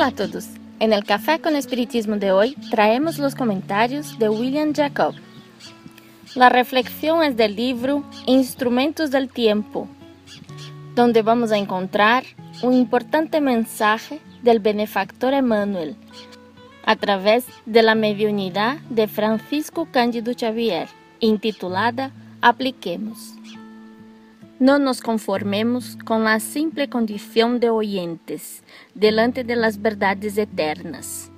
Hola a todos. En el Café con Espiritismo de hoy traemos los comentarios de William Jacob. La reflexión es del libro Instrumentos del Tiempo, donde vamos a encontrar un importante mensaje del benefactor Emmanuel a través de la mediunidad de Francisco Cândido Xavier, intitulada Apliquemos. No nos conformemos con la simple condición de oyentes delante de las verdades eternas.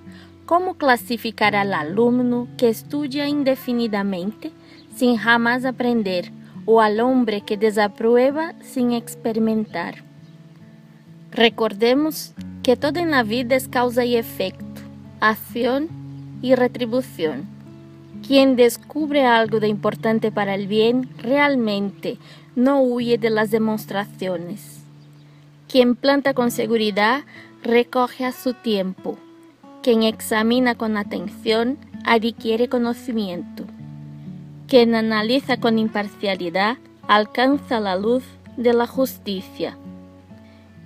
¿Cómo clasificar al alumno que estudia indefinidamente sin jamás aprender o al hombre que desaprueba sin experimentar? Recordemos que todo en la vida es causa y efecto, acción y retribución. Quien descubre algo de importante para el bien realmente no huye de las demostraciones. Quien planta con seguridad recoge a su tiempo. Quien examina con atención adquiere conocimiento. Quien analiza con imparcialidad alcanza la luz de la justicia.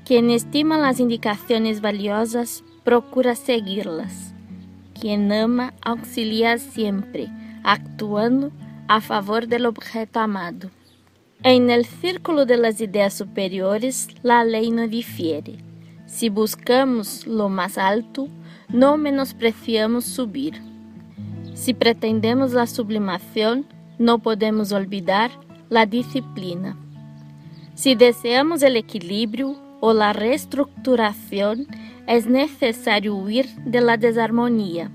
Quien estima las indicaciones valiosas procura seguirlas. Quien ama auxilia siempre, actuando a favor del objeto amado. En el círculo de las ideas superiores, la ley no difiere. Si buscamos lo más alto, no menospreciamos subir. Si pretendemos la sublimación, no podemos olvidar la disciplina. Si deseamos el equilibrio o la reestructuración, es necesario huir de la desarmonía.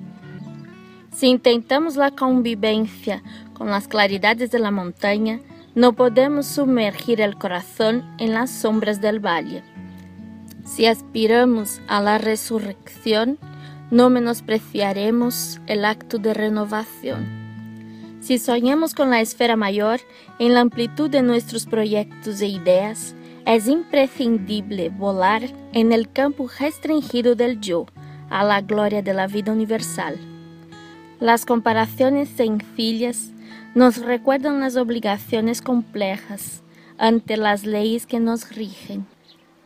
Si intentamos la convivencia con las claridades de la montaña, no podemos sumergir el corazón en las sombras del valle. Si aspiramos a la resurrección, no menospreciaremos el acto de renovación. Si soñamos con la esfera mayor en la amplitud de nuestros proyectos e ideas, es imprescindible volar en el campo restringido del yo, a la gloria de la vida universal. Las comparaciones sencillas nos recuerdan las obligaciones complejas ante las leyes que nos rigen.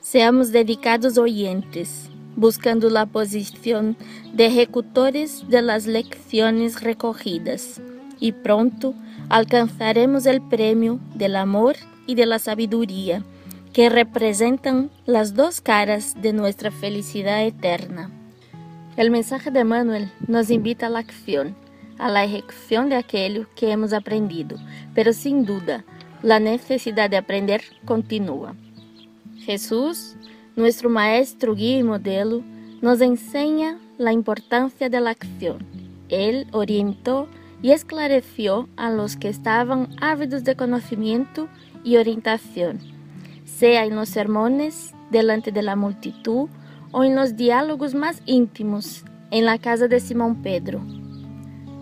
Seamos dedicados oyentes, buscando la posición de ejecutores de las lecciones recogidas, y pronto alcanzaremos el premio del amor y de la sabiduría, que representan las dos caras de nuestra felicidad eterna. El mensaje de Manuel nos invita a la acción a la ejecución de aquello que hemos aprendido, pero sin duda la necesidad de aprender continúa. Jesús, nuestro maestro, guía y modelo, nos enseña la importancia de la acción. Él orientó y esclareció a los que estaban ávidos de conocimiento y orientación, sea en los sermones delante de la multitud o en los diálogos más íntimos en la casa de Simón Pedro.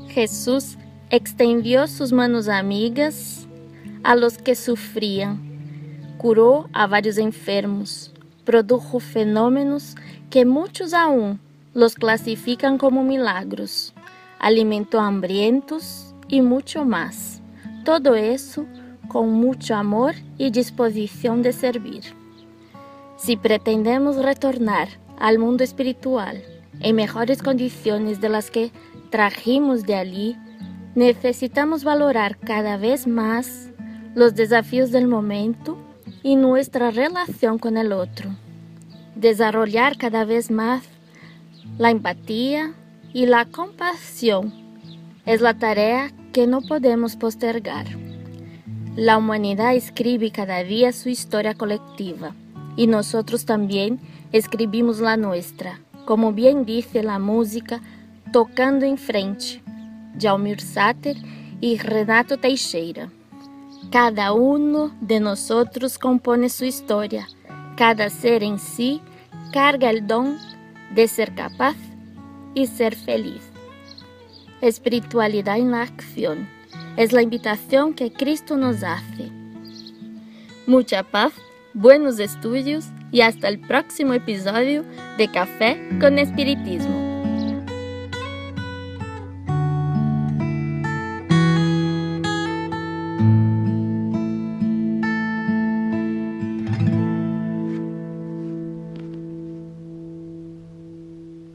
Jesús extendió sus manos amigas a los que sufrían, curó a varios enfermos, produjo fenómenos que muchos aún los clasifican como milagros, alimentó hambrientos y mucho más. Todo eso con mucho amor y disposición de servir. Si pretendemos retornar al mundo espiritual en mejores condiciones de las que trajimos de allí, necesitamos valorar cada vez más los desafíos del momento y nuestra relación con el otro. Desarrollar cada vez más la empatía y la compasión es la tarea que no podemos postergar. La humanidad escribe cada día su historia colectiva y nosotros también escribimos la nuestra, como bien dice la música Tocando em Frente, de Almir Sater e Renato Teixeira. Cada uno de nosotros compone su historia. Cada ser en sí carga el don de ser capaz y ser feliz. Espiritualidad en la acción es la invitación que Cristo nos hace. Mucha paz, buenos estudios y hasta el próximo episodio de Café con Espiritismo.